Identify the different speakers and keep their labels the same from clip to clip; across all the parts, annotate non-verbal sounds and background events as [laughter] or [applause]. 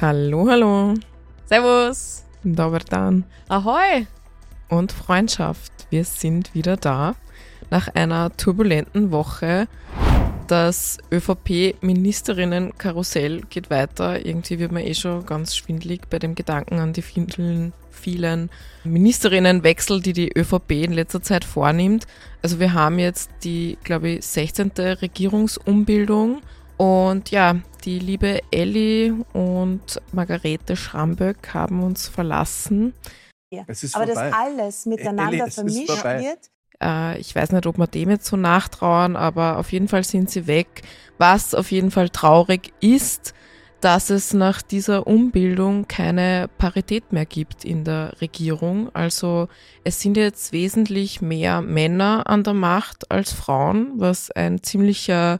Speaker 1: Hallo, hallo.
Speaker 2: Servus.
Speaker 1: Dobar dan.
Speaker 2: Ahoi.
Speaker 1: Und Freundschaft. Wir sind wieder da. Nach einer turbulenten Woche. Das ÖVP-Ministerinnen-Karussell geht weiter. Irgendwie wird man eh schon ganz schwindlig bei dem Gedanken an die vielen, vielen Ministerinnenwechsel, die die ÖVP in letzter Zeit vornimmt. Also wir haben jetzt die, glaube ich, 16. Regierungsumbildung. Und ja, die liebe Elli und Margarete Schramböck haben uns verlassen.
Speaker 3: Ja. Aber vorbei. dass alles miteinander Elli, vermischt wird.
Speaker 1: Äh, ich weiß nicht, ob wir dem jetzt so nachtrauern, aber auf jeden Fall sind sie weg. Was auf jeden Fall traurig ist, dass es nach dieser Umbildung keine Parität mehr gibt in der Regierung. Also es sind jetzt wesentlich mehr Männer an der Macht als Frauen, was ein ziemlicher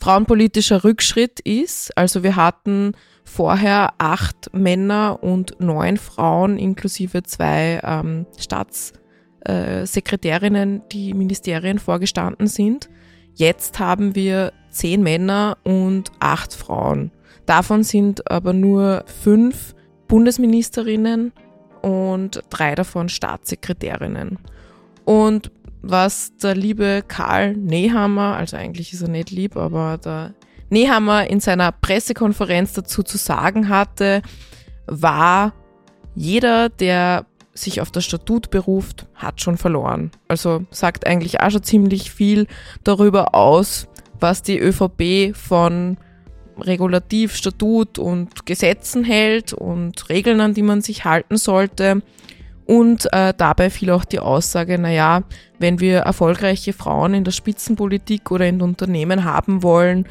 Speaker 1: frauenpolitischer Rückschritt ist. Also wir hatten vorher acht Männer und neun Frauen inklusive zwei ähm, Staatssekretärinnen, äh, die Ministerien vorgestanden sind. Jetzt haben wir zehn Männer und acht Frauen. Davon sind aber nur fünf Bundesministerinnen und drei davon Staatssekretärinnen. Und was der liebe Karl Nehammer, also eigentlich ist er nicht lieb, aber der Nehammer in seiner Pressekonferenz dazu zu sagen hatte, war, jeder, der sich auf das Statut beruft, hat schon verloren. Also sagt eigentlich auch schon ziemlich viel darüber aus, was die ÖVP von Regulativ, Statut und Gesetzen hält und Regeln, an die man sich halten sollte. Und äh, dabei fiel auch die Aussage, naja, wenn wir erfolgreiche Frauen in der Spitzenpolitik oder in Unternehmen haben wollen,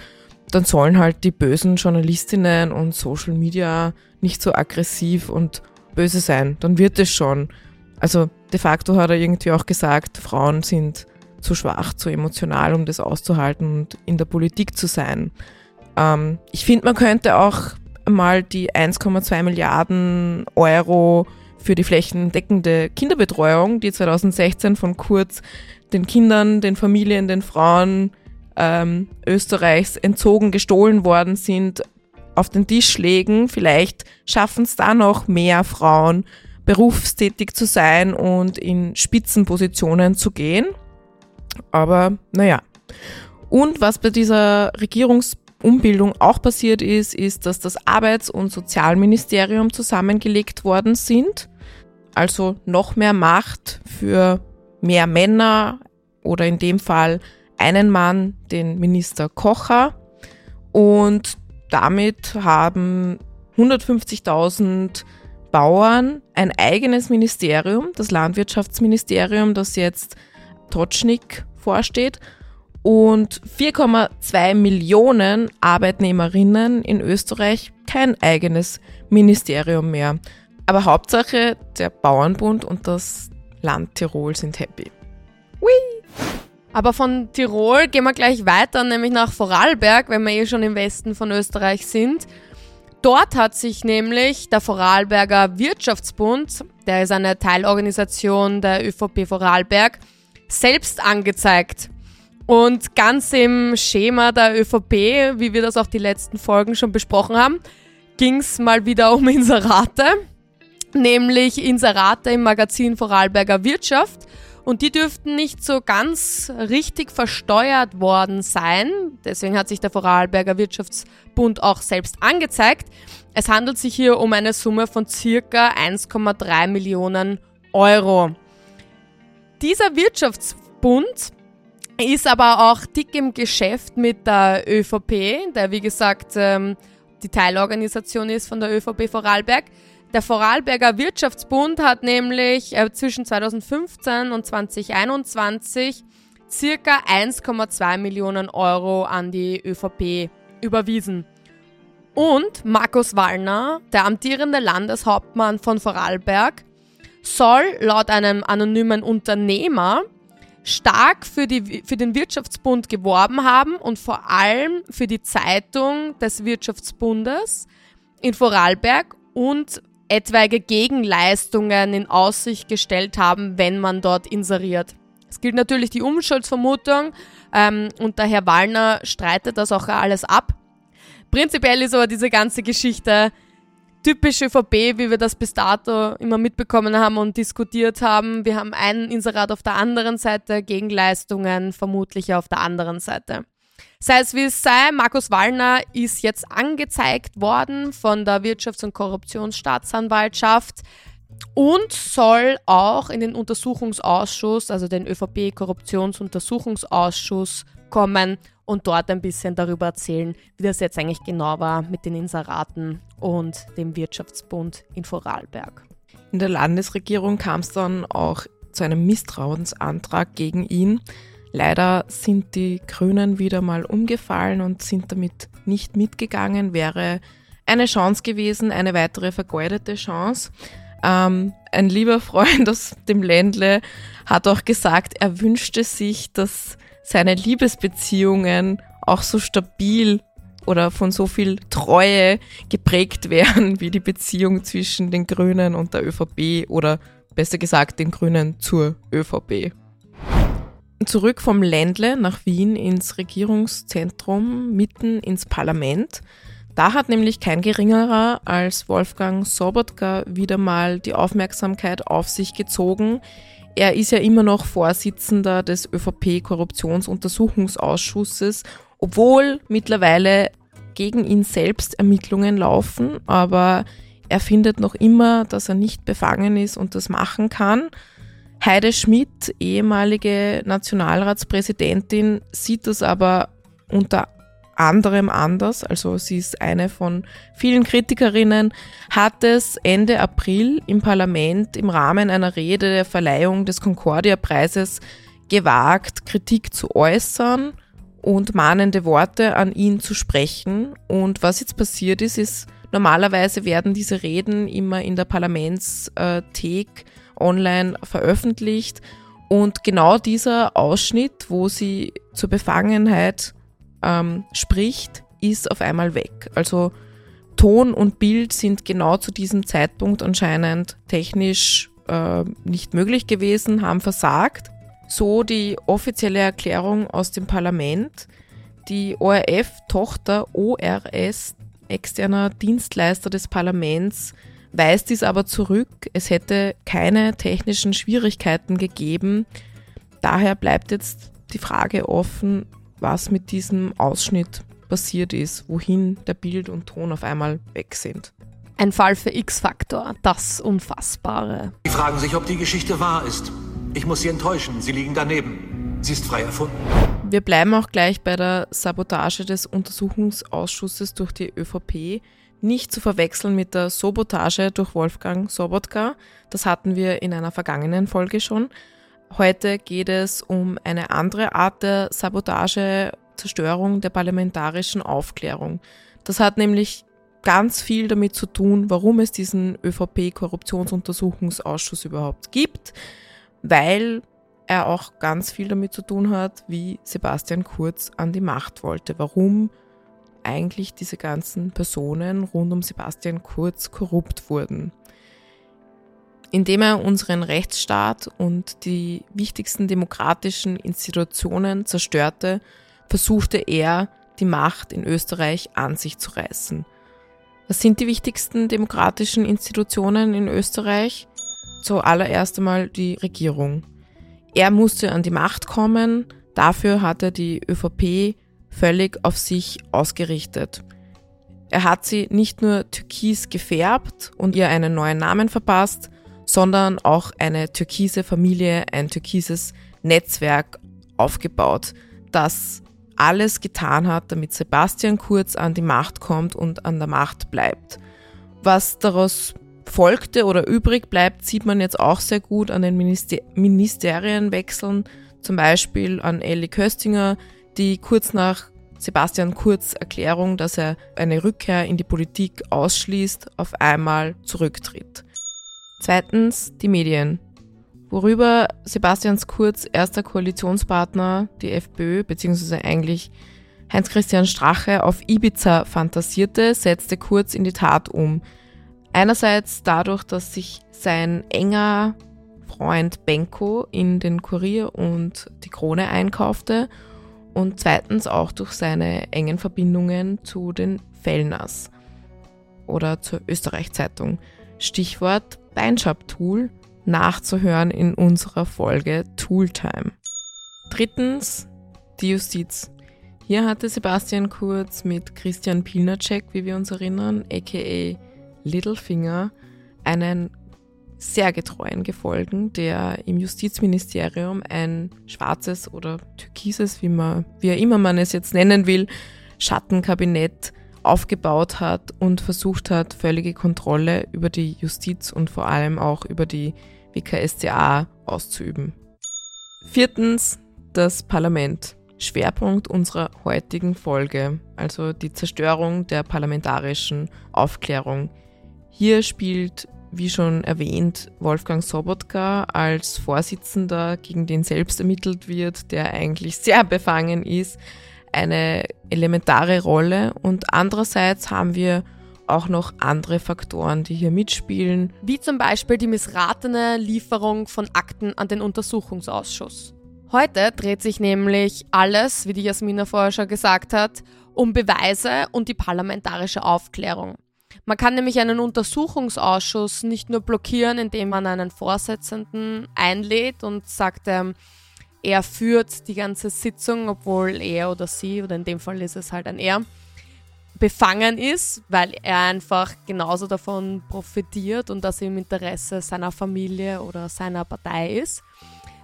Speaker 1: dann sollen halt die bösen Journalistinnen und Social Media nicht so aggressiv und böse sein. Dann wird es schon. Also de facto hat er irgendwie auch gesagt, Frauen sind zu schwach, zu emotional, um das auszuhalten und in der Politik zu sein. Ähm, ich finde, man könnte auch mal die 1,2 Milliarden Euro für die flächendeckende Kinderbetreuung, die 2016 von Kurz den Kindern, den Familien, den Frauen ähm, Österreichs entzogen, gestohlen worden sind, auf den Tisch legen. Vielleicht schaffen es da noch mehr Frauen, berufstätig zu sein und in Spitzenpositionen zu gehen. Aber naja. Und was bei dieser Regierungsumbildung auch passiert ist, ist, dass das Arbeits- und Sozialministerium zusammengelegt worden sind also noch mehr Macht für mehr Männer oder in dem Fall einen Mann, den Minister Kocher. Und damit haben 150.000 Bauern ein eigenes Ministerium, das Landwirtschaftsministerium, das jetzt Totschnik vorsteht, und 4,2 Millionen Arbeitnehmerinnen in Österreich kein eigenes Ministerium mehr. Aber Hauptsache, der Bauernbund und das Land Tirol sind happy.
Speaker 2: Hui! Aber von Tirol gehen wir gleich weiter, nämlich nach Vorarlberg, wenn wir eh schon im Westen von Österreich sind. Dort hat sich nämlich der Vorarlberger Wirtschaftsbund, der ist eine Teilorganisation der ÖVP Vorarlberg, selbst angezeigt. Und ganz im Schema der ÖVP, wie wir das auch die letzten Folgen schon besprochen haben, ging es mal wieder um Inserate nämlich Inserate im Magazin Vorarlberger Wirtschaft. Und die dürften nicht so ganz richtig versteuert worden sein. Deswegen hat sich der Vorarlberger Wirtschaftsbund auch selbst angezeigt. Es handelt sich hier um eine Summe von circa 1,3 Millionen Euro. Dieser Wirtschaftsbund ist aber auch dick im Geschäft mit der ÖVP, der wie gesagt ähm, die Teilorganisation ist von der ÖVP Vorarlberg. Der Vorarlberger Wirtschaftsbund hat nämlich äh, zwischen 2015 und 2021 circa 1,2 Millionen Euro an die ÖVP überwiesen. Und Markus Wallner, der amtierende Landeshauptmann von Vorarlberg, soll laut einem anonymen Unternehmer stark für, die, für den Wirtschaftsbund geworben haben und vor allem für die Zeitung des Wirtschaftsbundes in Vorarlberg und etwaige Gegenleistungen in Aussicht gestellt haben, wenn man dort inseriert. Es gilt natürlich die Unschuldsvermutung ähm, und der Herr Wallner streitet das auch alles ab. Prinzipiell ist aber diese ganze Geschichte typisch ÖVP, wie wir das bis dato immer mitbekommen haben und diskutiert haben. Wir haben einen Inserat auf der anderen Seite, Gegenleistungen vermutlich auf der anderen Seite. Sei es wie es sei, Markus Wallner ist jetzt angezeigt worden von der Wirtschafts- und Korruptionsstaatsanwaltschaft und soll auch in den Untersuchungsausschuss, also den ÖVP-Korruptionsuntersuchungsausschuss kommen und dort ein bisschen darüber erzählen, wie das jetzt eigentlich genau war mit den Inseraten und dem Wirtschaftsbund in Vorarlberg.
Speaker 1: In der Landesregierung kam es dann auch zu einem Misstrauensantrag gegen ihn. Leider sind die Grünen wieder mal umgefallen und sind damit nicht mitgegangen. Wäre eine Chance gewesen, eine weitere vergeudete Chance. Ähm, ein lieber Freund aus dem Ländle hat auch gesagt, er wünschte sich, dass seine Liebesbeziehungen auch so stabil oder von so viel Treue geprägt wären [laughs] wie die Beziehung zwischen den Grünen und der ÖVP oder besser gesagt den Grünen zur ÖVP. Zurück vom Ländle nach Wien ins Regierungszentrum, mitten ins Parlament. Da hat nämlich kein geringerer als Wolfgang Sobotka wieder mal die Aufmerksamkeit auf sich gezogen. Er ist ja immer noch Vorsitzender des ÖVP-Korruptionsuntersuchungsausschusses, obwohl mittlerweile gegen ihn selbst Ermittlungen laufen, aber er findet noch immer, dass er nicht befangen ist und das machen kann. Heide Schmidt, ehemalige Nationalratspräsidentin, sieht das aber unter anderem anders. Also sie ist eine von vielen Kritikerinnen, hat es Ende April im Parlament im Rahmen einer Rede der Verleihung des Concordia-Preises gewagt, Kritik zu äußern und mahnende Worte an ihn zu sprechen. Und was jetzt passiert ist, ist, normalerweise werden diese Reden immer in der Parlamentsthek online veröffentlicht. Und genau dieser Ausschnitt, wo sie zur Befangenheit ähm, spricht, ist auf einmal weg. Also Ton und Bild sind genau zu diesem Zeitpunkt anscheinend technisch äh, nicht möglich gewesen, haben versagt. So die offizielle Erklärung aus dem Parlament. Die ORF-Tochter ORS, externer Dienstleister des Parlaments, weist dies aber zurück. Es hätte keine technischen Schwierigkeiten gegeben. Daher bleibt jetzt die Frage offen, was mit diesem Ausschnitt passiert ist, wohin der Bild und Ton auf einmal weg sind.
Speaker 2: Ein Fall für X-Faktor, das Unfassbare.
Speaker 4: Sie fragen sich, ob die Geschichte wahr ist. Ich muss Sie enttäuschen, Sie liegen daneben. Sie ist frei erfunden.
Speaker 1: Wir bleiben auch gleich bei der Sabotage des Untersuchungsausschusses durch die ÖVP. Nicht zu verwechseln mit der Sabotage durch Wolfgang Sobotka. Das hatten wir in einer vergangenen Folge schon. Heute geht es um eine andere Art der Sabotage, Zerstörung der parlamentarischen Aufklärung. Das hat nämlich ganz viel damit zu tun, warum es diesen ÖVP-Korruptionsuntersuchungsausschuss überhaupt gibt, weil er auch ganz viel damit zu tun hat, wie Sebastian Kurz an die Macht wollte, warum eigentlich diese ganzen Personen rund um Sebastian Kurz korrupt wurden indem er unseren Rechtsstaat und die wichtigsten demokratischen Institutionen zerstörte, versuchte er, die Macht in Österreich an sich zu reißen. Was sind die wichtigsten demokratischen Institutionen in Österreich? Zuallererst einmal die Regierung. Er musste an die Macht kommen, dafür hat er die ÖVP völlig auf sich ausgerichtet. Er hat sie nicht nur türkis gefärbt und ihr einen neuen Namen verpasst, sondern auch eine türkise Familie, ein türkises Netzwerk aufgebaut, das alles getan hat, damit Sebastian Kurz an die Macht kommt und an der Macht bleibt. Was daraus folgte oder übrig bleibt, sieht man jetzt auch sehr gut an den Minister Ministerienwechseln, zum Beispiel an Elli Köstinger, die kurz nach Sebastian Kurz Erklärung, dass er eine Rückkehr in die Politik ausschließt, auf einmal zurücktritt. Zweitens die Medien. Worüber Sebastians Kurz erster Koalitionspartner, die FPÖ, beziehungsweise eigentlich Heinz-Christian Strache auf Ibiza fantasierte, setzte Kurz in die Tat um. Einerseits dadurch, dass sich sein enger Freund Benko in den Kurier und die Krone einkaufte und zweitens auch durch seine engen Verbindungen zu den Fellners. oder zur Österreich-Zeitung. Stichwort Beinschab-Tool nachzuhören in unserer Folge Tooltime. Drittens, die Justiz. Hier hatte Sebastian Kurz mit Christian Pilnacek, wie wir uns erinnern, aka Littlefinger, einen sehr getreuen gefolgen, der im Justizministerium ein schwarzes oder türkises, wie man, wie immer man es jetzt nennen will, Schattenkabinett aufgebaut hat und versucht hat, völlige Kontrolle über die Justiz und vor allem auch über die WKSCA auszuüben. Viertens, das Parlament. Schwerpunkt unserer heutigen Folge, also die Zerstörung der parlamentarischen Aufklärung. Hier spielt, wie schon erwähnt, Wolfgang Sobotka als Vorsitzender, gegen den selbst ermittelt wird, der eigentlich sehr befangen ist, eine elementare Rolle. Und andererseits haben wir auch noch andere Faktoren, die hier mitspielen.
Speaker 2: Wie zum Beispiel die missratene Lieferung von Akten an den Untersuchungsausschuss. Heute dreht sich nämlich alles, wie die Jasmina vorher schon gesagt hat, um Beweise und die parlamentarische Aufklärung. Man kann nämlich einen Untersuchungsausschuss nicht nur blockieren, indem man einen Vorsitzenden einlädt und sagt, ähm, er führt die ganze Sitzung, obwohl er oder sie, oder in dem Fall ist es halt ein er, befangen ist, weil er einfach genauso davon profitiert und das im Interesse seiner Familie oder seiner Partei ist.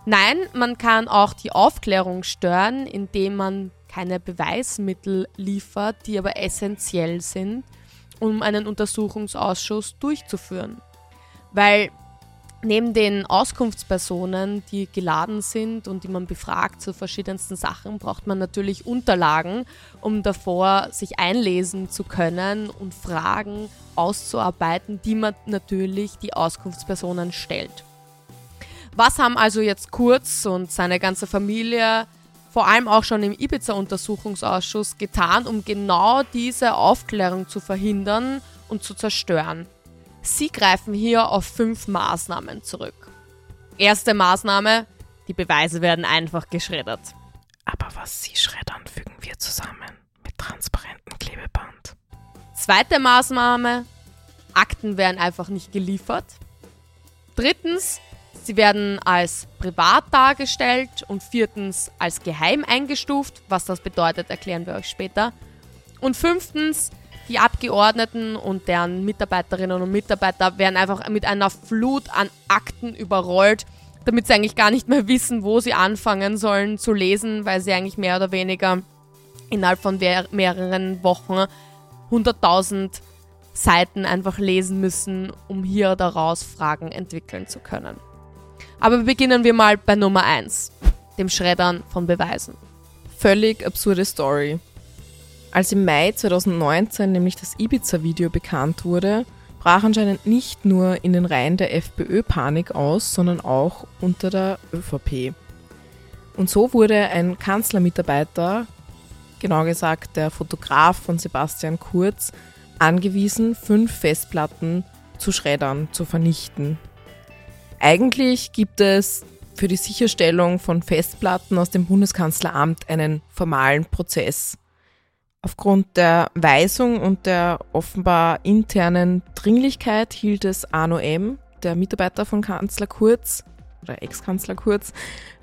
Speaker 2: Nein, man kann auch die Aufklärung stören, indem man keine Beweismittel liefert, die aber essentiell sind, um einen Untersuchungsausschuss durchzuführen. Weil Neben den Auskunftspersonen, die geladen sind und die man befragt zu verschiedensten Sachen, braucht man natürlich Unterlagen, um davor sich einlesen zu können und Fragen auszuarbeiten, die man natürlich die Auskunftspersonen stellt. Was haben also jetzt Kurz und seine ganze Familie, vor allem auch schon im Ibiza-Untersuchungsausschuss, getan, um genau diese Aufklärung zu verhindern und zu zerstören? Sie greifen hier auf fünf Maßnahmen zurück. Erste Maßnahme, die Beweise werden einfach geschreddert.
Speaker 1: Aber was Sie schreddern, fügen wir zusammen mit transparentem Klebeband.
Speaker 2: Zweite Maßnahme, Akten werden einfach nicht geliefert. Drittens, sie werden als privat dargestellt und viertens als geheim eingestuft. Was das bedeutet, erklären wir euch später. Und fünftens, die Abgeordneten und deren Mitarbeiterinnen und Mitarbeiter werden einfach mit einer Flut an Akten überrollt, damit sie eigentlich gar nicht mehr wissen, wo sie anfangen sollen zu lesen, weil sie eigentlich mehr oder weniger innerhalb von mehreren Wochen 100.000 Seiten einfach lesen müssen, um hier daraus Fragen entwickeln zu können. Aber beginnen wir mal bei Nummer 1, dem Schreddern von Beweisen.
Speaker 1: Völlig absurde Story. Als im Mai 2019 nämlich das Ibiza-Video bekannt wurde, brach anscheinend nicht nur in den Reihen der FPÖ Panik aus, sondern auch unter der ÖVP. Und so wurde ein Kanzlermitarbeiter, genau gesagt der Fotograf von Sebastian Kurz, angewiesen, fünf Festplatten zu schreddern, zu vernichten. Eigentlich gibt es für die Sicherstellung von Festplatten aus dem Bundeskanzleramt einen formalen Prozess. Aufgrund der Weisung und der offenbar internen Dringlichkeit hielt es Arno M., der Mitarbeiter von Kanzler Kurz oder Ex-Kanzler Kurz,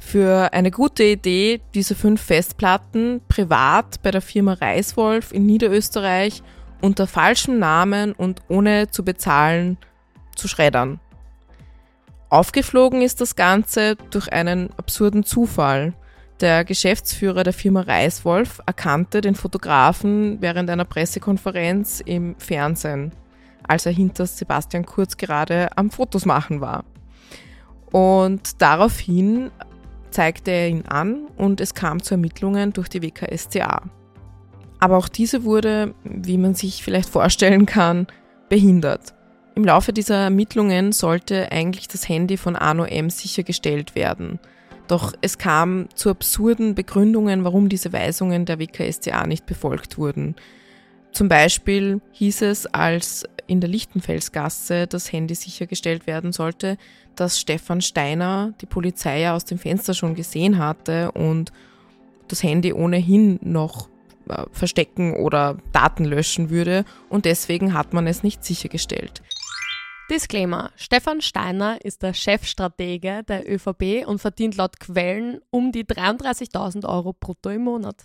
Speaker 1: für eine gute Idee, diese fünf Festplatten privat bei der Firma Reiswolf in Niederösterreich unter falschem Namen und ohne zu bezahlen zu schreddern. Aufgeflogen ist das Ganze durch einen absurden Zufall. Der Geschäftsführer der Firma Reiswolf erkannte den Fotografen während einer Pressekonferenz im Fernsehen, als er hinter Sebastian Kurz gerade am Fotos machen war. Und daraufhin zeigte er ihn an und es kam zu Ermittlungen durch die WKSCA. Aber auch diese wurde, wie man sich vielleicht vorstellen kann, behindert. Im Laufe dieser Ermittlungen sollte eigentlich das Handy von Arno M sichergestellt werden – doch es kam zu absurden Begründungen, warum diese Weisungen der WKStA nicht befolgt wurden. Zum Beispiel hieß es, als in der Lichtenfelsgasse das Handy sichergestellt werden sollte, dass Stefan Steiner die Polizei ja aus dem Fenster schon gesehen hatte und das Handy ohnehin noch äh, verstecken oder Daten löschen würde und deswegen hat man es nicht sichergestellt.
Speaker 2: Disclaimer: Stefan Steiner ist der Chefstratege der ÖVP und verdient laut Quellen um die 33.000 Euro brutto im Monat.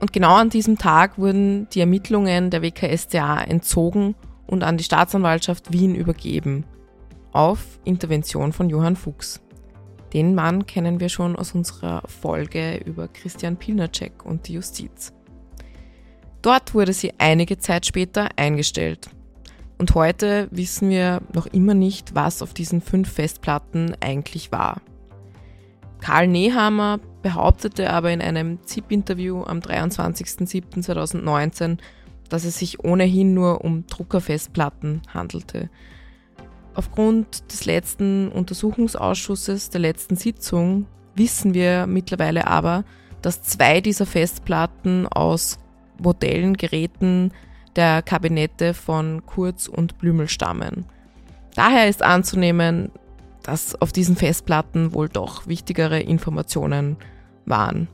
Speaker 1: Und genau an diesem Tag wurden die Ermittlungen der WKSDA entzogen und an die Staatsanwaltschaft Wien übergeben. Auf Intervention von Johann Fuchs. Den Mann kennen wir schon aus unserer Folge über Christian Pilnacek und die Justiz. Dort wurde sie einige Zeit später eingestellt. Und heute wissen wir noch immer nicht, was auf diesen fünf Festplatten eigentlich war. Karl Nehammer behauptete aber in einem ZIP-Interview am 23.07.2019, dass es sich ohnehin nur um Druckerfestplatten handelte. Aufgrund des letzten Untersuchungsausschusses der letzten Sitzung wissen wir mittlerweile aber, dass zwei dieser Festplatten aus Modellen, Geräten der Kabinette von Kurz und Blümel stammen. Daher ist anzunehmen, dass auf diesen Festplatten wohl doch wichtigere Informationen waren.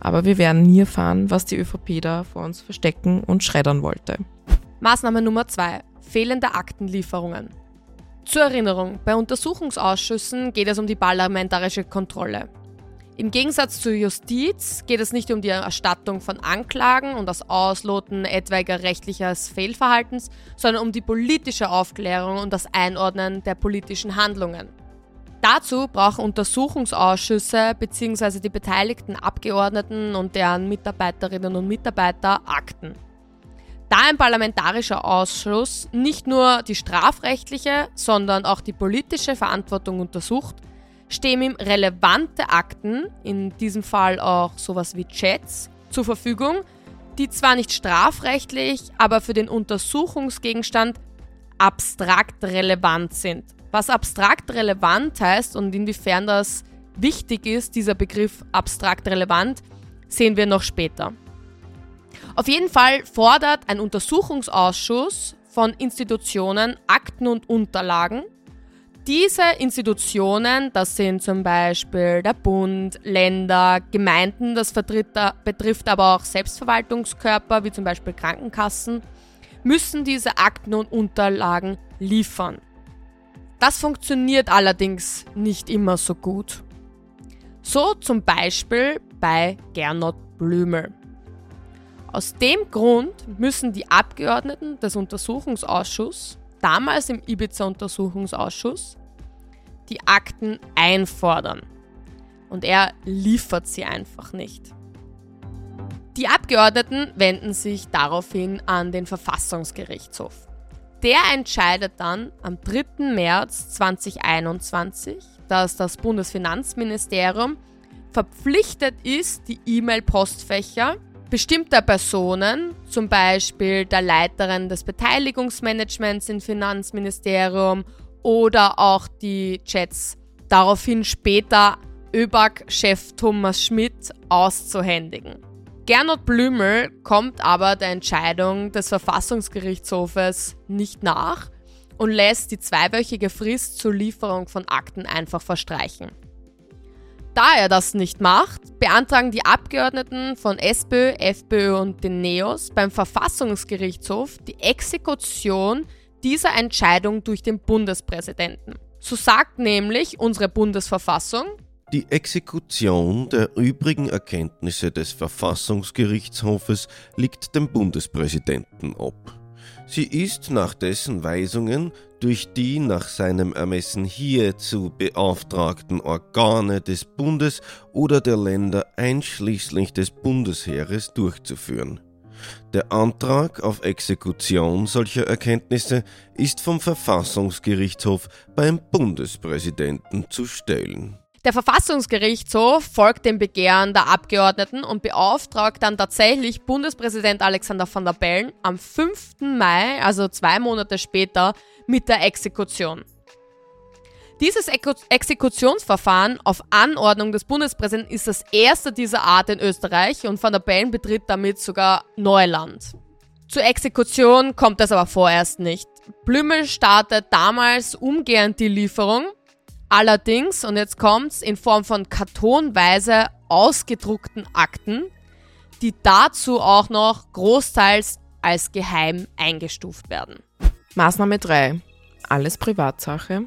Speaker 1: Aber wir werden nie erfahren, was die ÖVP da vor uns verstecken und schreddern wollte.
Speaker 2: Maßnahme Nummer 2. Fehlende Aktenlieferungen. Zur Erinnerung, bei Untersuchungsausschüssen geht es um die parlamentarische Kontrolle. Im Gegensatz zur Justiz geht es nicht um die Erstattung von Anklagen und das Ausloten etwaiger rechtliches Fehlverhaltens, sondern um die politische Aufklärung und das Einordnen der politischen Handlungen. Dazu brauchen Untersuchungsausschüsse bzw. die beteiligten Abgeordneten und deren Mitarbeiterinnen und Mitarbeiter Akten. Da ein parlamentarischer Ausschuss nicht nur die strafrechtliche, sondern auch die politische Verantwortung untersucht, stehen ihm relevante Akten, in diesem Fall auch sowas wie Chats, zur Verfügung, die zwar nicht strafrechtlich, aber für den Untersuchungsgegenstand abstrakt relevant sind. Was abstrakt relevant heißt und inwiefern das wichtig ist, dieser Begriff abstrakt relevant, sehen wir noch später. Auf jeden Fall fordert ein Untersuchungsausschuss von Institutionen Akten und Unterlagen. Diese Institutionen, das sind zum Beispiel der Bund, Länder, Gemeinden, das betrifft aber auch Selbstverwaltungskörper wie zum Beispiel Krankenkassen, müssen diese Akten und Unterlagen liefern. Das funktioniert allerdings nicht immer so gut. So zum Beispiel bei Gernot Blümel. Aus dem Grund müssen die Abgeordneten des Untersuchungsausschusses, damals im Ibiza-Untersuchungsausschuss, die Akten einfordern. Und er liefert sie einfach nicht. Die Abgeordneten wenden sich daraufhin an den Verfassungsgerichtshof. Der entscheidet dann am 3. März 2021, dass das Bundesfinanzministerium verpflichtet ist, die E-Mail-Postfächer bestimmter Personen, zum Beispiel der Leiterin des Beteiligungsmanagements im Finanzministerium oder auch die Chats daraufhin später ÖBAG-Chef Thomas Schmidt auszuhändigen. Gernot Blümel kommt aber der Entscheidung des Verfassungsgerichtshofes nicht nach und lässt die zweiwöchige Frist zur Lieferung von Akten einfach verstreichen. Da er das nicht macht, beantragen die Abgeordneten von SPÖ, FPÖ und den NEOS beim Verfassungsgerichtshof die Exekution dieser Entscheidung durch den Bundespräsidenten. So sagt nämlich unsere Bundesverfassung,
Speaker 5: die Exekution der übrigen Erkenntnisse des Verfassungsgerichtshofes liegt dem Bundespräsidenten ob. Sie ist nach dessen Weisungen durch die nach seinem Ermessen hierzu beauftragten Organe des Bundes oder der Länder einschließlich des Bundesheeres durchzuführen. Der Antrag auf Exekution solcher Erkenntnisse ist vom Verfassungsgerichtshof beim Bundespräsidenten zu stellen.
Speaker 2: Der Verfassungsgerichtshof folgt dem Begehren der Abgeordneten und beauftragt dann tatsächlich Bundespräsident Alexander van der Bellen am 5. Mai, also zwei Monate später, mit der Exekution. Dieses Exekutionsverfahren auf Anordnung des Bundespräsidenten ist das erste dieser Art in Österreich und Van der Bellen betritt damit sogar Neuland. Zur Exekution kommt es aber vorerst nicht. Blümel startet damals umgehend die Lieferung, allerdings, und jetzt kommt's, in Form von kartonweise ausgedruckten Akten, die dazu auch noch großteils als geheim eingestuft werden.
Speaker 1: Maßnahme 3. Alles Privatsache.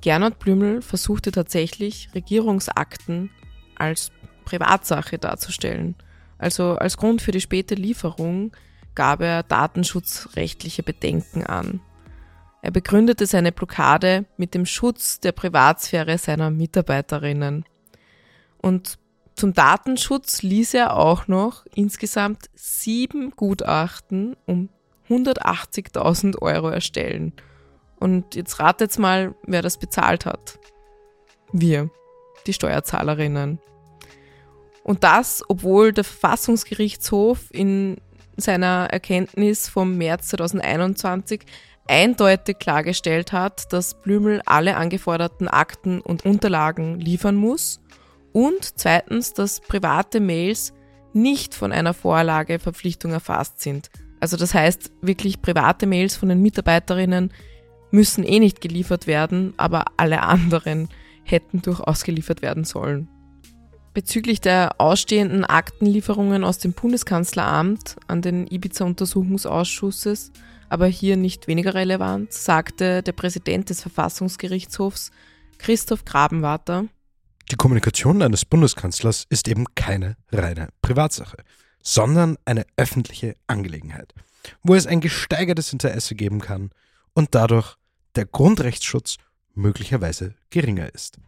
Speaker 1: Gernot Blümel versuchte tatsächlich, Regierungsakten als Privatsache darzustellen. Also als Grund für die späte Lieferung gab er datenschutzrechtliche Bedenken an. Er begründete seine Blockade mit dem Schutz der Privatsphäre seiner Mitarbeiterinnen. Und zum Datenschutz ließ er auch noch insgesamt sieben Gutachten um 180.000 Euro erstellen. Und jetzt ratet mal, wer das bezahlt hat. Wir, die Steuerzahlerinnen. Und das, obwohl der Verfassungsgerichtshof in seiner Erkenntnis vom März 2021 eindeutig klargestellt hat, dass Blümel alle angeforderten Akten und Unterlagen liefern muss und zweitens, dass private Mails nicht von einer Vorlageverpflichtung erfasst sind. Also das heißt, wirklich private Mails von den Mitarbeiterinnen müssen eh nicht geliefert werden, aber alle anderen hätten durchaus geliefert werden sollen. Bezüglich der ausstehenden Aktenlieferungen aus dem Bundeskanzleramt an den Ibiza-Untersuchungsausschusses, aber hier nicht weniger relevant, sagte der Präsident des Verfassungsgerichtshofs Christoph Grabenwarter,
Speaker 6: die Kommunikation eines Bundeskanzlers ist eben keine reine Privatsache, sondern eine öffentliche Angelegenheit, wo es ein gesteigertes Interesse geben kann und dadurch der Grundrechtsschutz möglicherweise geringer ist.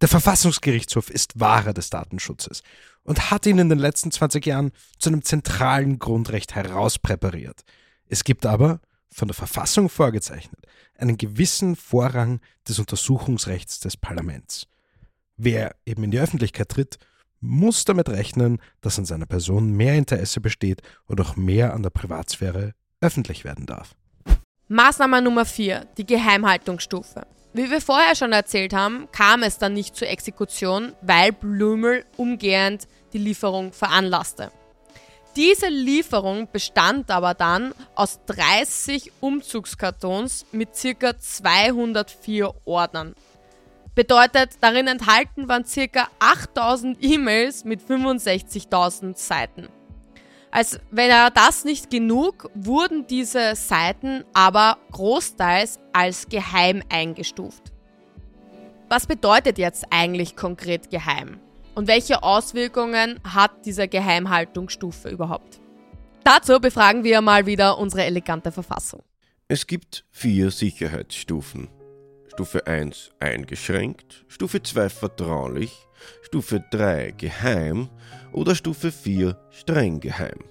Speaker 6: Der Verfassungsgerichtshof ist Wahrer des Datenschutzes und hat ihn in den letzten 20 Jahren zu einem zentralen Grundrecht herauspräpariert. Es gibt aber, von der Verfassung vorgezeichnet, einen gewissen Vorrang des Untersuchungsrechts des Parlaments. Wer eben in die Öffentlichkeit tritt, muss damit rechnen, dass an seiner Person mehr Interesse besteht und auch mehr an der Privatsphäre öffentlich werden darf.
Speaker 2: Maßnahme Nummer 4, die Geheimhaltungsstufe. Wie wir vorher schon erzählt haben, kam es dann nicht zur Exekution, weil Blümel umgehend die Lieferung veranlasste. Diese Lieferung bestand aber dann aus 30 Umzugskartons mit ca. 204 Ordnern. Bedeutet, darin enthalten waren ca. 8000 E-Mails mit 65.000 Seiten. Als wäre das nicht genug, wurden diese Seiten aber großteils als geheim eingestuft. Was bedeutet jetzt eigentlich konkret geheim? Und welche Auswirkungen hat diese Geheimhaltungsstufe überhaupt? Dazu befragen wir mal wieder unsere elegante Verfassung.
Speaker 5: Es gibt vier Sicherheitsstufen. Stufe 1 eingeschränkt, Stufe 2 vertraulich, Stufe 3 geheim oder Stufe 4 streng geheim.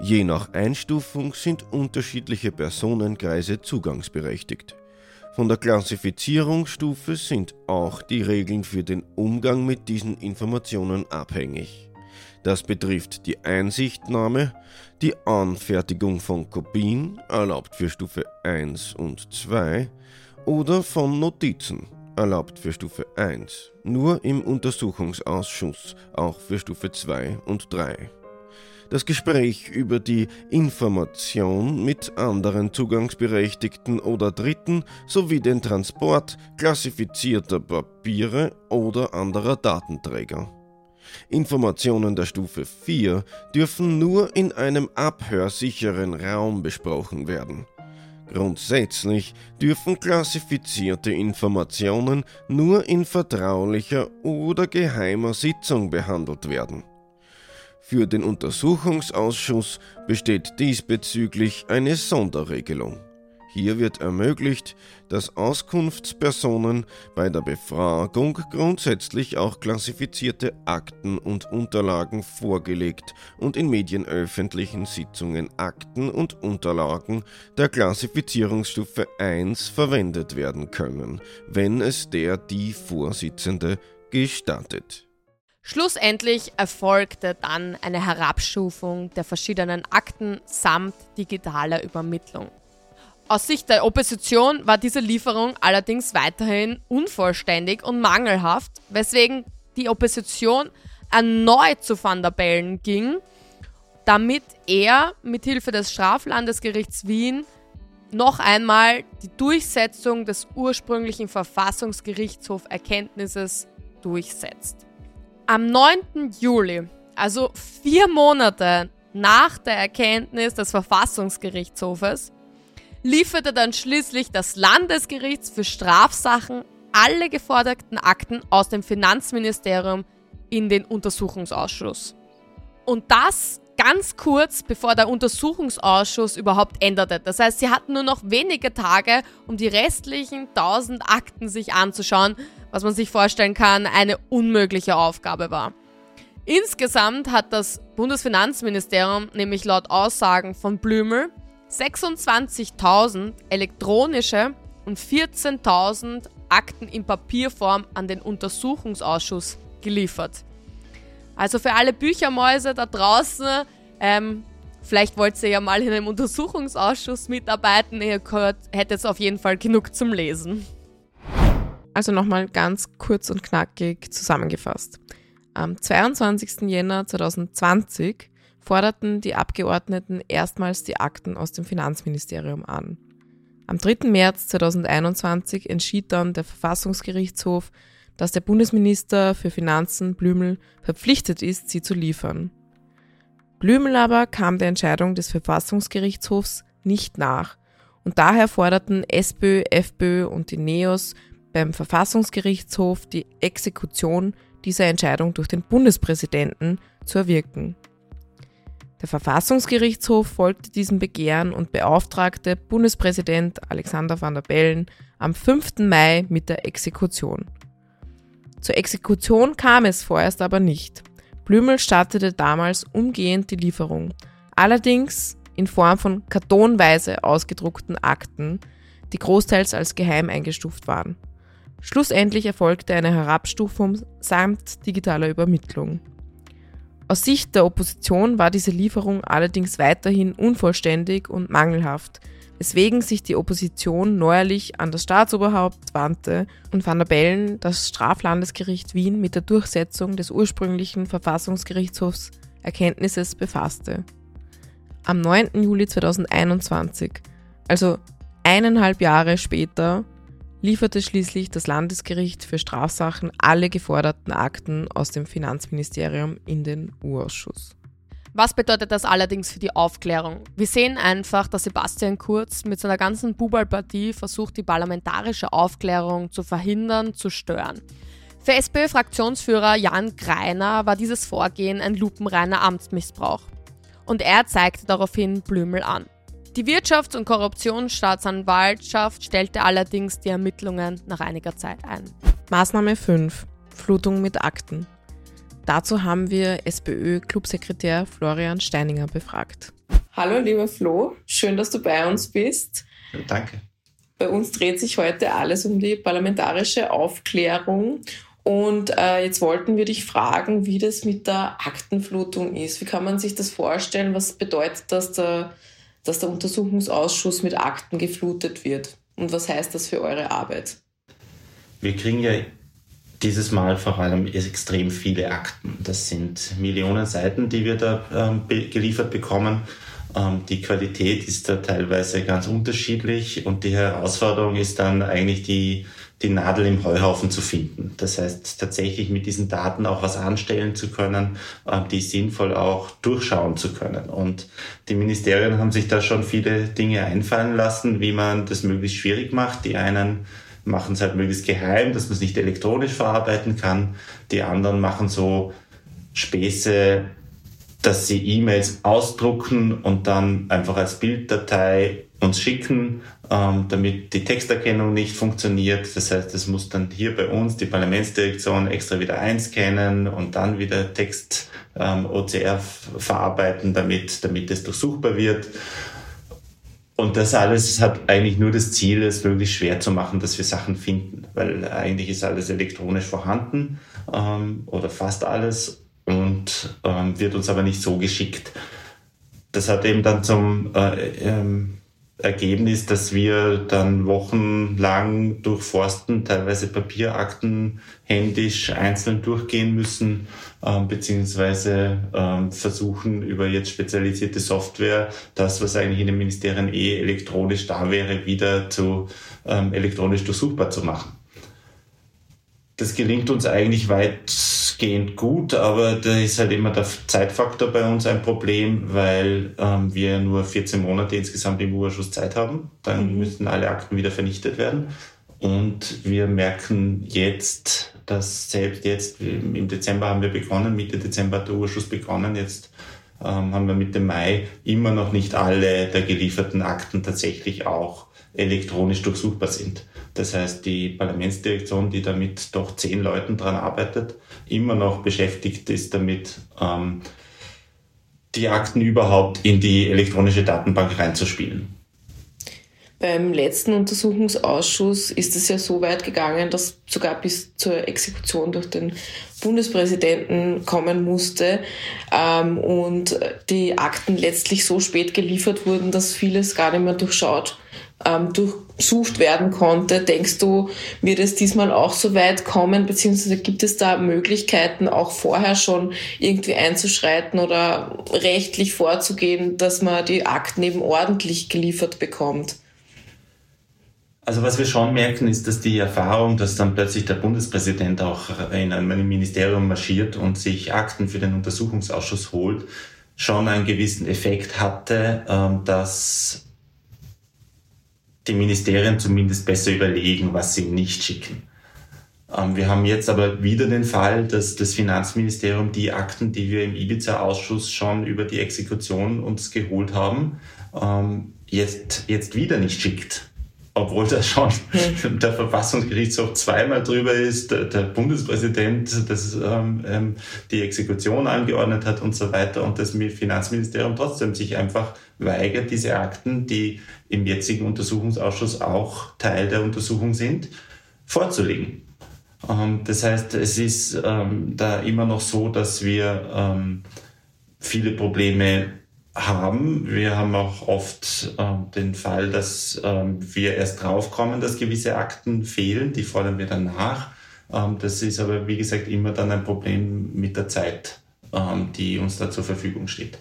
Speaker 5: Je nach Einstufung sind unterschiedliche Personenkreise zugangsberechtigt. Von der Klassifizierungsstufe sind auch die Regeln für den Umgang mit diesen Informationen abhängig. Das betrifft die Einsichtnahme, die Anfertigung von Kopien, erlaubt für Stufe 1 und 2, oder von Notizen, erlaubt für Stufe 1, nur im Untersuchungsausschuss, auch für Stufe 2 und 3. Das Gespräch über die Information mit anderen Zugangsberechtigten oder Dritten sowie den Transport klassifizierter Papiere oder anderer Datenträger. Informationen der Stufe 4 dürfen nur in einem abhörsicheren Raum besprochen werden. Grundsätzlich dürfen klassifizierte Informationen nur in vertraulicher oder geheimer Sitzung behandelt werden. Für den Untersuchungsausschuss besteht diesbezüglich eine Sonderregelung. Hier wird ermöglicht, dass Auskunftspersonen bei der Befragung grundsätzlich auch klassifizierte Akten und Unterlagen vorgelegt und in medienöffentlichen Sitzungen Akten und Unterlagen der Klassifizierungsstufe 1 verwendet werden können, wenn es der die Vorsitzende gestattet.
Speaker 2: Schlussendlich erfolgte dann eine Herabstufung der verschiedenen Akten samt digitaler Übermittlung. Aus Sicht der Opposition war diese Lieferung allerdings weiterhin unvollständig und mangelhaft, weswegen die Opposition erneut zu Van der Bellen ging, damit er mithilfe des Straflandesgerichts Wien noch einmal die Durchsetzung des ursprünglichen Verfassungsgerichtshof-Erkenntnisses durchsetzt. Am 9. Juli Also vier Monate nach der Erkenntnis des Verfassungsgerichtshofes lieferte dann schließlich das Landesgericht für Strafsachen alle geforderten Akten aus dem Finanzministerium in den Untersuchungsausschuss. Und das ganz kurz bevor der Untersuchungsausschuss überhaupt änderte. Das heißt, sie hatten nur noch wenige Tage, um die restlichen 1000 Akten sich anzuschauen, was man sich vorstellen kann, eine unmögliche Aufgabe war. Insgesamt hat das Bundesfinanzministerium nämlich laut Aussagen von Blümel 26.000 elektronische und 14.000 Akten in Papierform an den Untersuchungsausschuss geliefert. Also für alle Büchermäuse da draußen, ähm, vielleicht wollt ihr ja mal in einem Untersuchungsausschuss mitarbeiten, ihr hättet auf jeden Fall genug zum Lesen.
Speaker 1: Also nochmal ganz kurz und knackig zusammengefasst. Am 22. Jänner 2020 forderten die Abgeordneten erstmals die Akten aus dem Finanzministerium an. Am 3. März 2021 entschied dann der Verfassungsgerichtshof, dass der Bundesminister für Finanzen Blümel verpflichtet ist, sie zu liefern. Blümel aber kam der Entscheidung des Verfassungsgerichtshofs nicht nach und daher forderten SPÖ, FPÖ und die NEOS beim Verfassungsgerichtshof die Exekution dieser Entscheidung durch den Bundespräsidenten zu erwirken. Der Verfassungsgerichtshof folgte diesem Begehren und beauftragte Bundespräsident Alexander van der Bellen am 5. Mai mit der Exekution. Zur Exekution kam es vorerst aber nicht. Blümel startete damals umgehend die Lieferung, allerdings in Form von kartonweise ausgedruckten Akten, die großteils als geheim eingestuft waren. Schlussendlich erfolgte eine Herabstufung samt digitaler Übermittlung. Aus Sicht der Opposition war diese Lieferung allerdings weiterhin unvollständig und mangelhaft, weswegen sich die Opposition neuerlich an das Staatsoberhaupt wandte und Van der Bellen das Straflandesgericht Wien mit der Durchsetzung des ursprünglichen Verfassungsgerichtshofs Erkenntnisses befasste. Am 9. Juli 2021, also eineinhalb Jahre später, lieferte schließlich das Landesgericht für Strafsachen alle geforderten Akten aus dem Finanzministerium in den U-Ausschuss.
Speaker 2: Was bedeutet das allerdings für die Aufklärung? Wir sehen einfach, dass Sebastian Kurz mit seiner ganzen Bubalpartie versucht, die parlamentarische Aufklärung zu verhindern, zu stören. Für SPÖ-Fraktionsführer Jan Greiner war dieses Vorgehen ein lupenreiner Amtsmissbrauch. Und er zeigte daraufhin Blümel an. Die Wirtschafts- und Korruptionsstaatsanwaltschaft stellte allerdings die Ermittlungen nach einiger Zeit ein.
Speaker 1: Maßnahme 5. Flutung mit Akten. Dazu haben wir SPÖ-Clubsekretär Florian Steininger befragt. Hallo, lieber Flo, schön, dass du bei uns bist.
Speaker 7: Danke.
Speaker 1: Bei uns dreht sich heute alles um die parlamentarische Aufklärung. Und äh, jetzt wollten wir dich fragen, wie das mit der Aktenflutung ist. Wie kann man sich das vorstellen? Was bedeutet das, der dass der Untersuchungsausschuss mit Akten geflutet wird. Und was heißt das für eure Arbeit?
Speaker 7: Wir kriegen ja dieses Mal vor allem extrem viele Akten. Das sind Millionen Seiten, die wir da ähm, geliefert bekommen. Ähm, die Qualität ist da teilweise ganz unterschiedlich und die Herausforderung ist dann eigentlich die die Nadel im Heuhaufen zu finden. Das heißt, tatsächlich mit diesen Daten auch was anstellen zu können, äh, die sinnvoll auch durchschauen zu können. Und die Ministerien haben sich da schon viele Dinge einfallen lassen, wie man das möglichst schwierig macht. Die einen machen es halt möglichst geheim, dass man es nicht elektronisch verarbeiten kann. Die anderen machen so Späße, dass sie E-Mails ausdrucken und dann einfach als Bilddatei uns schicken, ähm, damit die Texterkennung nicht funktioniert. Das heißt, es muss dann hier bei uns die Parlamentsdirektion extra wieder einscannen und dann wieder Text ähm, OCR verarbeiten, damit, damit es durchsuchbar wird. Und das alles hat eigentlich nur das Ziel, es möglichst schwer zu machen, dass wir Sachen finden, weil eigentlich ist alles elektronisch vorhanden ähm, oder fast alles und ähm, wird uns aber nicht so geschickt. Das hat eben dann zum äh, ähm, Ergebnis, dass wir dann wochenlang durchforsten, teilweise Papierakten händisch einzeln durchgehen müssen, ähm, beziehungsweise ähm, versuchen über jetzt spezialisierte Software das, was eigentlich in den Ministerien eh elektronisch da wäre, wieder zu ähm, elektronisch durchsuchbar zu machen. Das gelingt uns eigentlich weitgehend gut, aber da ist halt immer der Zeitfaktor bei uns ein Problem, weil ähm, wir nur 14 Monate insgesamt im Urschuss Zeit haben. Dann mhm. müssen alle Akten wieder vernichtet werden. Und wir merken jetzt, dass selbst jetzt im Dezember haben wir begonnen, Mitte Dezember hat der Urschuss begonnen, jetzt ähm, haben wir Mitte Mai immer noch nicht alle der gelieferten Akten tatsächlich auch elektronisch durchsuchbar sind. Das heißt, die Parlamentsdirektion, die damit doch zehn Leuten dran arbeitet, immer noch beschäftigt ist damit, ähm, die Akten überhaupt in die elektronische Datenbank reinzuspielen.
Speaker 1: Beim letzten Untersuchungsausschuss ist es ja so weit gegangen, dass sogar bis zur Exekution durch den Bundespräsidenten kommen musste ähm, und die Akten letztlich so spät geliefert wurden, dass vieles gar nicht mehr durchschaut, ähm, durchsucht werden konnte. Denkst du, wird es diesmal auch so weit kommen, beziehungsweise gibt es da Möglichkeiten, auch vorher schon irgendwie einzuschreiten oder rechtlich vorzugehen, dass man die Akten eben ordentlich geliefert bekommt?
Speaker 7: Also was wir schon merken, ist, dass die Erfahrung, dass dann plötzlich der Bundespräsident auch in einem Ministerium marschiert und sich Akten für den Untersuchungsausschuss holt, schon einen gewissen Effekt hatte, ähm, dass die Ministerien zumindest besser überlegen, was sie nicht schicken. Ähm, wir haben jetzt aber wieder den Fall, dass das Finanzministerium die Akten, die wir im Ibiza-Ausschuss schon über die Exekution uns geholt haben, ähm, jetzt, jetzt wieder nicht schickt obwohl da schon hm. der Verfassungsgerichtshof zweimal drüber ist, der, Bundespräsident das, ähm, ähm, die Exekution angeordnet hat und so weiter und das Finanzministerium trotzdem sich einfach weigert, diese Akten, die im jetzigen Untersuchungsausschuss auch Teil der Untersuchung sind, vorzulegen. Ähm, das heißt, es ist ähm, da immer noch so, dass wir ähm, viele Probleme haben. Wir haben auch oft den Fall, dass wir erst draufkommen, dass gewisse Akten fehlen, die fordern wir dann nach. Das ist aber, wie gesagt, immer dann ein Problem mit der Zeit, die uns da zur Verfügung steht.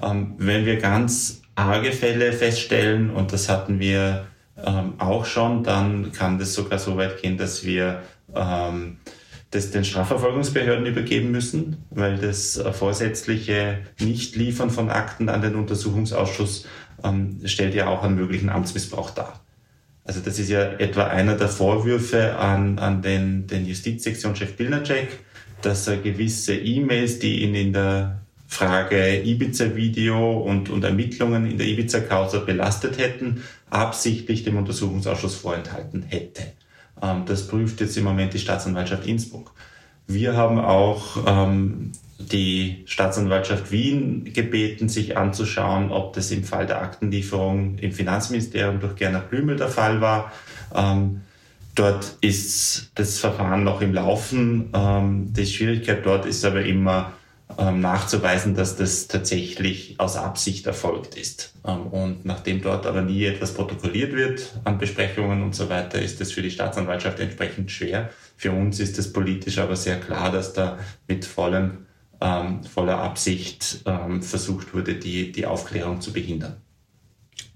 Speaker 7: Ähm, wenn wir ganz arge Fälle feststellen, und das hatten wir ähm, auch schon, dann kann das sogar so weit gehen, dass wir ähm, das den Strafverfolgungsbehörden übergeben müssen, weil das äh, vorsätzliche Nichtliefern von Akten an den Untersuchungsausschuss stellt ja auch einen möglichen Amtsmissbrauch dar. Also das ist ja etwa einer der Vorwürfe an, an den, den Justizsektionschef Pilnacek, dass er gewisse E-Mails, die ihn in der Frage Ibiza-Video und, und Ermittlungen in der Ibiza-Causa belastet hätten, absichtlich dem Untersuchungsausschuss vorenthalten hätte. Ähm, das prüft jetzt im Moment die Staatsanwaltschaft Innsbruck. Wir haben auch ähm, die Staatsanwaltschaft Wien gebeten, sich anzuschauen, ob das im Fall der Aktenlieferung im Finanzministerium durch Gernot Blümel der Fall war. Ähm, dort ist das Verfahren noch im Laufen. Ähm, die Schwierigkeit dort ist aber immer, nachzuweisen, dass das tatsächlich aus Absicht erfolgt ist. Ähm, und nachdem dort aber nie etwas protokolliert wird an Besprechungen und so weiter, ist das für die Staatsanwaltschaft entsprechend schwer. Für uns ist es politisch aber sehr klar, dass da mit vollem, ähm, voller Absicht ähm, versucht wurde, die, die Aufklärung zu behindern.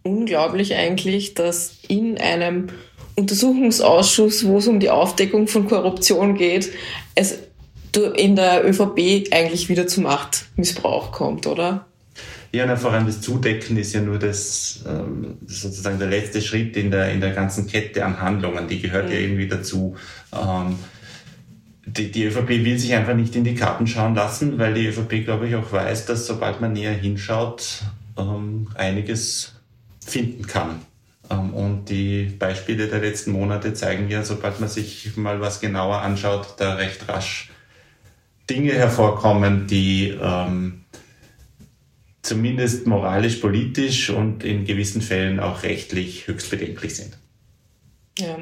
Speaker 1: Unglaublich eigentlich, dass in einem Untersuchungsausschuss, wo es um die Aufdeckung von Korruption geht, es in der ÖVP eigentlich wieder zu Machtmissbrauch kommt, oder?
Speaker 7: Ja, na, vor allem das Zudecken ist ja nur das ähm, sozusagen der letzte Schritt in der, in der ganzen Kette an Handlungen. Die gehört mhm. ja irgendwie dazu. Ähm, die, die ÖVP will sich einfach nicht in die Karten schauen lassen, weil die ÖVP, glaube ich, auch weiß, dass sobald man näher hinschaut, ähm, einiges finden kann. Ähm, und die Beispiele der letzten Monate zeigen ja, sobald man sich mal was genauer anschaut, da recht rasch Dinge hervorkommen, die ähm, zumindest moralisch, politisch und in gewissen Fällen auch rechtlich höchst bedenklich sind.
Speaker 1: Ja.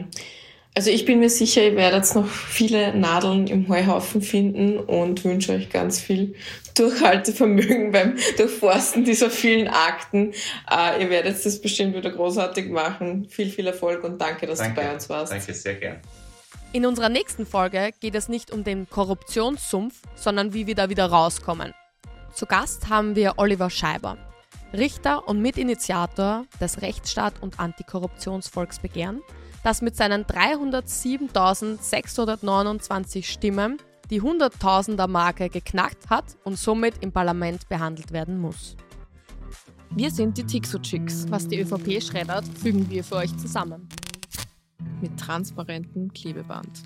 Speaker 1: Also ich bin mir sicher, ihr werdet noch viele Nadeln im Heuhaufen finden und wünsche euch ganz viel Durchhaltevermögen beim Durchforsten dieser vielen Akten. Uh, ihr werdet das bestimmt wieder großartig machen. Viel, viel Erfolg und danke, dass danke. du bei uns warst.
Speaker 7: Danke, sehr gern.
Speaker 2: In unserer nächsten Folge geht es nicht um den Korruptionssumpf, sondern wie wir da wieder rauskommen. Zu Gast haben wir Oliver Scheiber, Richter und Mitinitiator des Rechtsstaat- und Antikorruptionsvolksbegehren, das mit seinen 307.629 Stimmen die 100.000er Marke geknackt hat und somit im Parlament behandelt werden muss.
Speaker 1: Wir sind die Tixo-Chicks.
Speaker 2: Was die ÖVP schreddert, fügen wir für euch zusammen.
Speaker 1: Mit transparentem Klebeband.